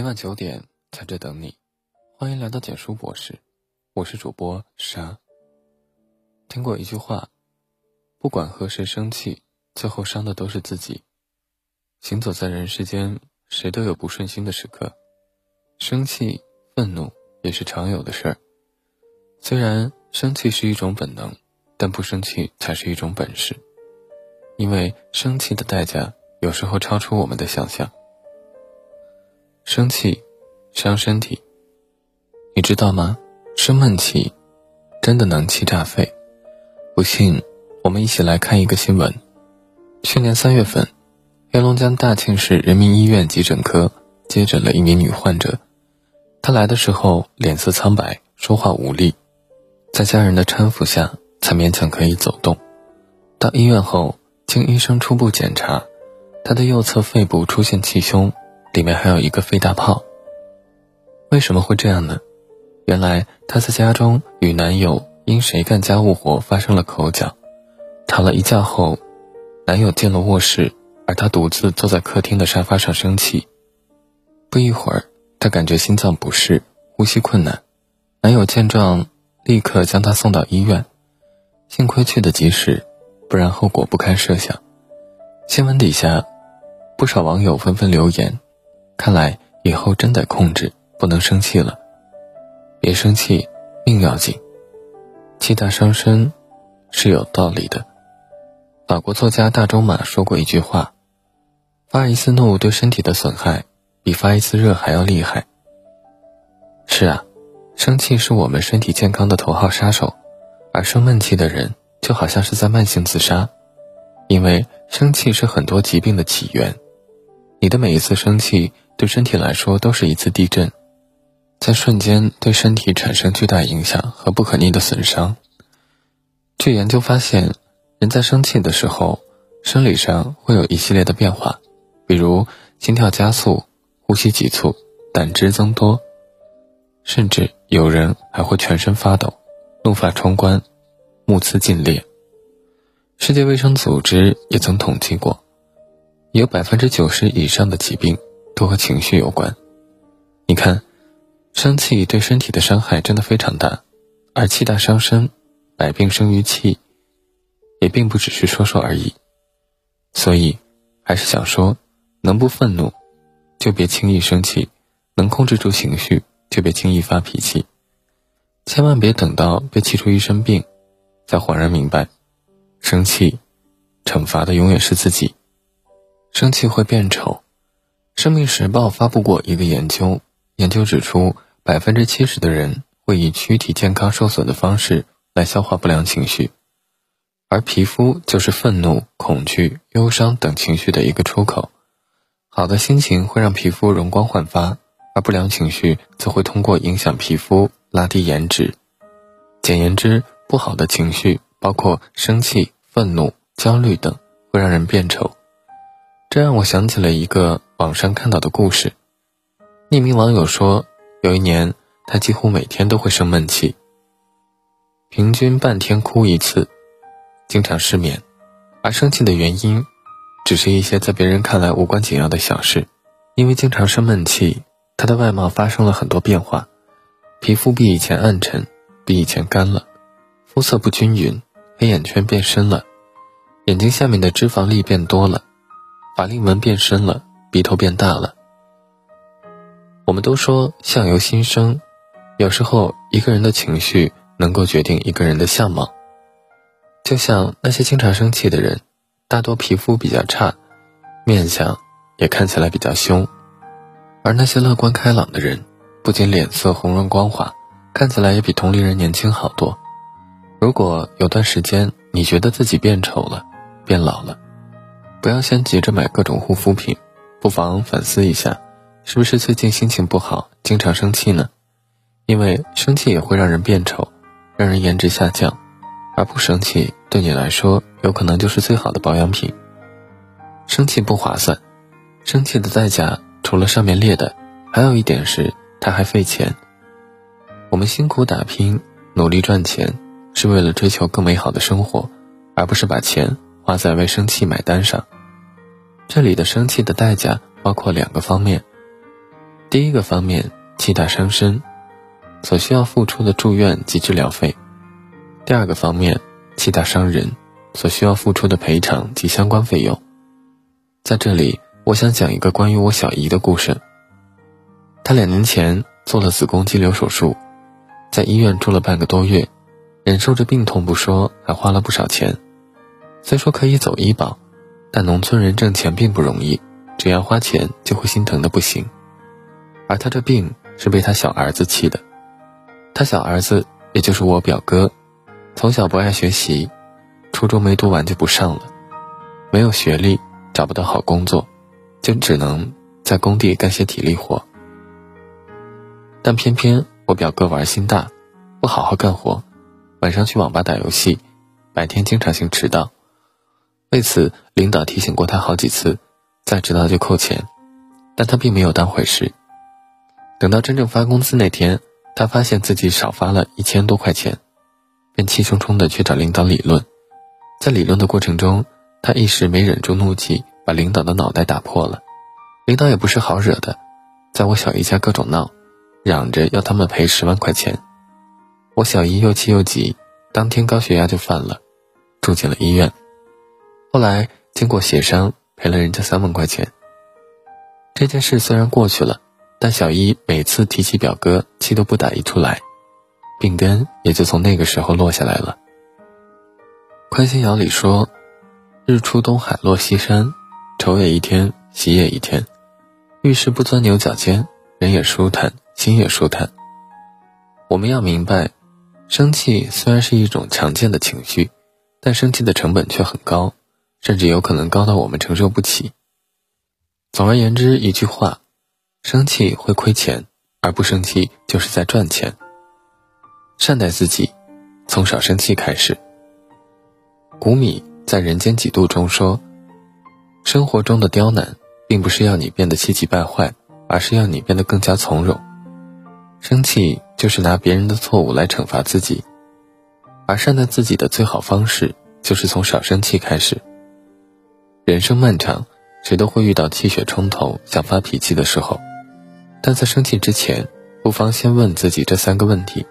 每晚九点在这等你，欢迎来到简书博士，我是主播沙。听过一句话，不管和谁生气，最后伤的都是自己。行走在人世间，谁都有不顺心的时刻，生气、愤怒也是常有的事儿。虽然生气是一种本能，但不生气才是一种本事，因为生气的代价有时候超出我们的想象。生气，伤身体。你知道吗？生闷气，真的能气炸肺。不信，我们一起来看一个新闻。去年三月份，黑龙江大庆市人民医院急诊科接诊了一名女患者。她来的时候脸色苍白，说话无力，在家人的搀扶下才勉强可以走动。到医院后，经医生初步检查，她的右侧肺部出现气胸。里面还有一个肺大泡。为什么会这样呢？原来她在家中与男友因谁干家务活发生了口角，吵了一架后，男友进了卧室，而她独自坐在客厅的沙发上生气。不一会儿，她感觉心脏不适，呼吸困难。男友见状，立刻将她送到医院。幸亏去得及时，不然后果不堪设想。新闻底下，不少网友纷纷留言。看来以后真得控制，不能生气了。别生气，命要紧。气大伤身，是有道理的。法国作家大仲马说过一句话：“发一次怒对身体的损害，比发一次热还要厉害。”是啊，生气是我们身体健康的头号杀手，而生闷气的人就好像是在慢性自杀，因为生气是很多疾病的起源。你的每一次生气。对身体来说都是一次地震，在瞬间对身体产生巨大影响和不可逆的损伤。据研究发现，人在生气的时候，生理上会有一系列的变化，比如心跳加速、呼吸急促、胆汁增多，甚至有人还会全身发抖、怒发冲冠、目眦尽裂。世界卫生组织也曾统计过，有百分之九十以上的疾病。都和情绪有关，你看，生气对身体的伤害真的非常大，而气大伤身，百病生于气，也并不只是说说而已。所以，还是想说，能不愤怒，就别轻易生气；能控制住情绪，就别轻易发脾气。千万别等到被气出一身病，才恍然明白，生气，惩罚的永远是自己。生气会变丑。生命时报发布过一个研究，研究指出，百分之七十的人会以躯体健康受损的方式来消化不良情绪，而皮肤就是愤怒、恐惧、忧伤等情绪的一个出口。好的心情会让皮肤容光焕发，而不良情绪则会通过影响皮肤拉低颜值。简言之，不好的情绪包括生气、愤怒、焦虑等，会让人变丑。这让我想起了一个网上看到的故事。匿名网友说，有一年他几乎每天都会生闷气，平均半天哭一次，经常失眠。而生气的原因，只是一些在别人看来无关紧要的小事。因为经常生闷气，他的外貌发生了很多变化，皮肤比以前暗沉，比以前干了，肤色不均匀，黑眼圈变深了，眼睛下面的脂肪粒变多了。法令纹变深了，鼻头变大了。我们都说相由心生，有时候一个人的情绪能够决定一个人的相貌。就像那些经常生气的人，大多皮肤比较差，面相也看起来比较凶；而那些乐观开朗的人，不仅脸色红润光滑，看起来也比同龄人年轻好多。如果有段时间你觉得自己变丑了，变老了，不要先急着买各种护肤品，不妨反思一下，是不是最近心情不好，经常生气呢？因为生气也会让人变丑，让人颜值下降，而不生气对你来说有可能就是最好的保养品。生气不划算，生气的代价除了上面列的，还有一点是它还费钱。我们辛苦打拼，努力赚钱，是为了追求更美好的生活，而不是把钱。花在为生气买单上，这里的生气的代价包括两个方面：第一个方面，气大伤身，所需要付出的住院及治疗费；第二个方面，气大伤人，所需要付出的赔偿及相关费用。在这里，我想讲一个关于我小姨的故事。她两年前做了子宫肌瘤手术，在医院住了半个多月，忍受着病痛不说，还花了不少钱。虽说可以走医保，但农村人挣钱并不容易，只要花钱就会心疼的不行。而他这病是被他小儿子气的，他小儿子也就是我表哥，从小不爱学习，初中没读完就不上了，没有学历，找不到好工作，就只能在工地干些体力活。但偏偏我表哥玩心大，不好好干活，晚上去网吧打游戏，白天经常性迟到。为此，领导提醒过他好几次，再迟到就扣钱，但他并没有当回事。等到真正发工资那天，他发现自己少发了一千多块钱，便气冲冲的去找领导理论。在理论的过程中，他一时没忍住怒气，把领导的脑袋打破了。领导也不是好惹的，在我小姨家各种闹，嚷着要他们赔十万块钱。我小姨又气又急，当天高血压就犯了，住进了医院。后来经过协商，赔了人家三万块钱。这件事虽然过去了，但小一每次提起表哥，气都不打一处来，病根也就从那个时候落下来了。宽心谣里说：“日出东海落西山，愁也一天，喜也一天。遇事不钻牛角尖，人也舒坦，心也舒坦。”我们要明白，生气虽然是一种常见的情绪，但生气的成本却很高。甚至有可能高到我们承受不起。总而言之，一句话，生气会亏钱，而不生气就是在赚钱。善待自己，从少生气开始。谷米在《人间几度》中说：“生活中的刁难，并不是要你变得气急败坏，而是要你变得更加从容。生气就是拿别人的错误来惩罚自己，而善待自己的最好方式，就是从少生气开始。”人生漫长，谁都会遇到气血冲头、想发脾气的时候。但在生气之前，不妨先问自己这三个问题：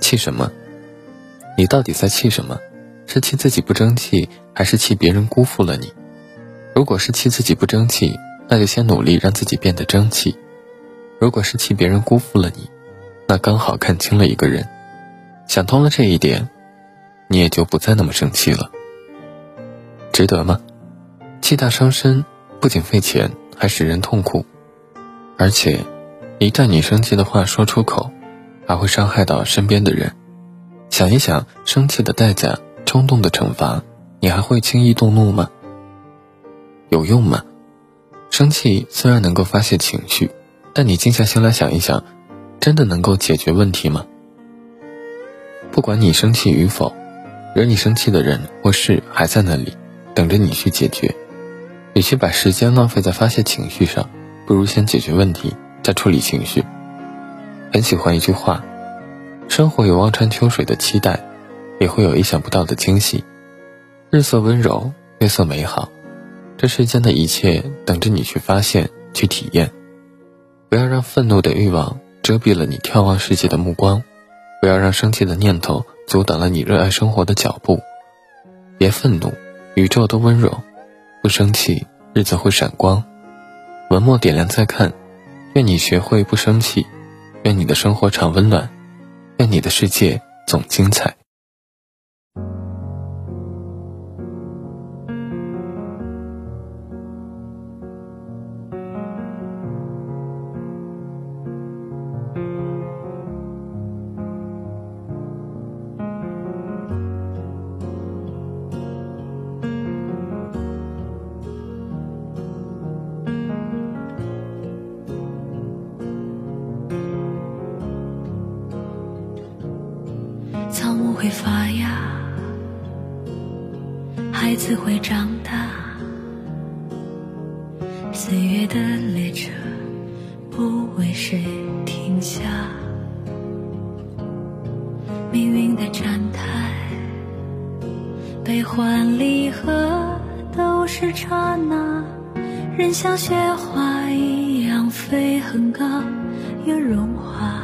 气什么？你到底在气什么？是气自己不争气，还是气别人辜负了你？如果是气自己不争气，那就先努力让自己变得争气；如果是气别人辜负了你，那刚好看清了一个人。想通了这一点，你也就不再那么生气了。值得吗？气大伤身，不仅费钱，还使人痛苦。而且，一旦你生气的话说出口，还会伤害到身边的人。想一想，生气的代价，冲动的惩罚，你还会轻易动怒吗？有用吗？生气虽然能够发泄情绪，但你静下心来想一想，真的能够解决问题吗？不管你生气与否，惹你生气的人或事还在那里，等着你去解决。与其把时间浪费在发泄情绪上，不如先解决问题，再处理情绪。很喜欢一句话：“生活有望穿秋水的期待，也会有意想不到的惊喜。日色温柔，月色美好，这世间的一切等着你去发现、去体验。不要让愤怒的欲望遮蔽了你眺望世界的目光，不要让生气的念头阻挡了你热爱生活的脚步。别愤怒，宇宙都温柔。”不生气，日子会闪光。文末点亮再看，愿你学会不生气，愿你的生活常温暖，愿你的世界总精彩。会发芽，孩子会长大，岁月的列车不为谁停下，命运的站台，悲欢离合都是刹那，人像雪花一样。飞很高又融化。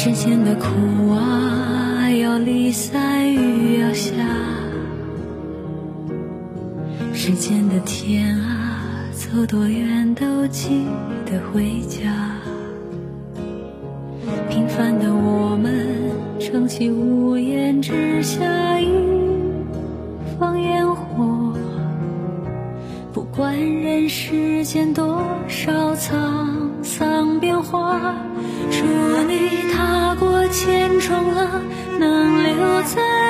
世间的苦啊，要离散雨要下。时间的天啊，走多远都记得回家。平凡的我们，撑起屋檐之下一方烟火。不管人世间多少沧桑变化，祝你踏过千重浪，能留在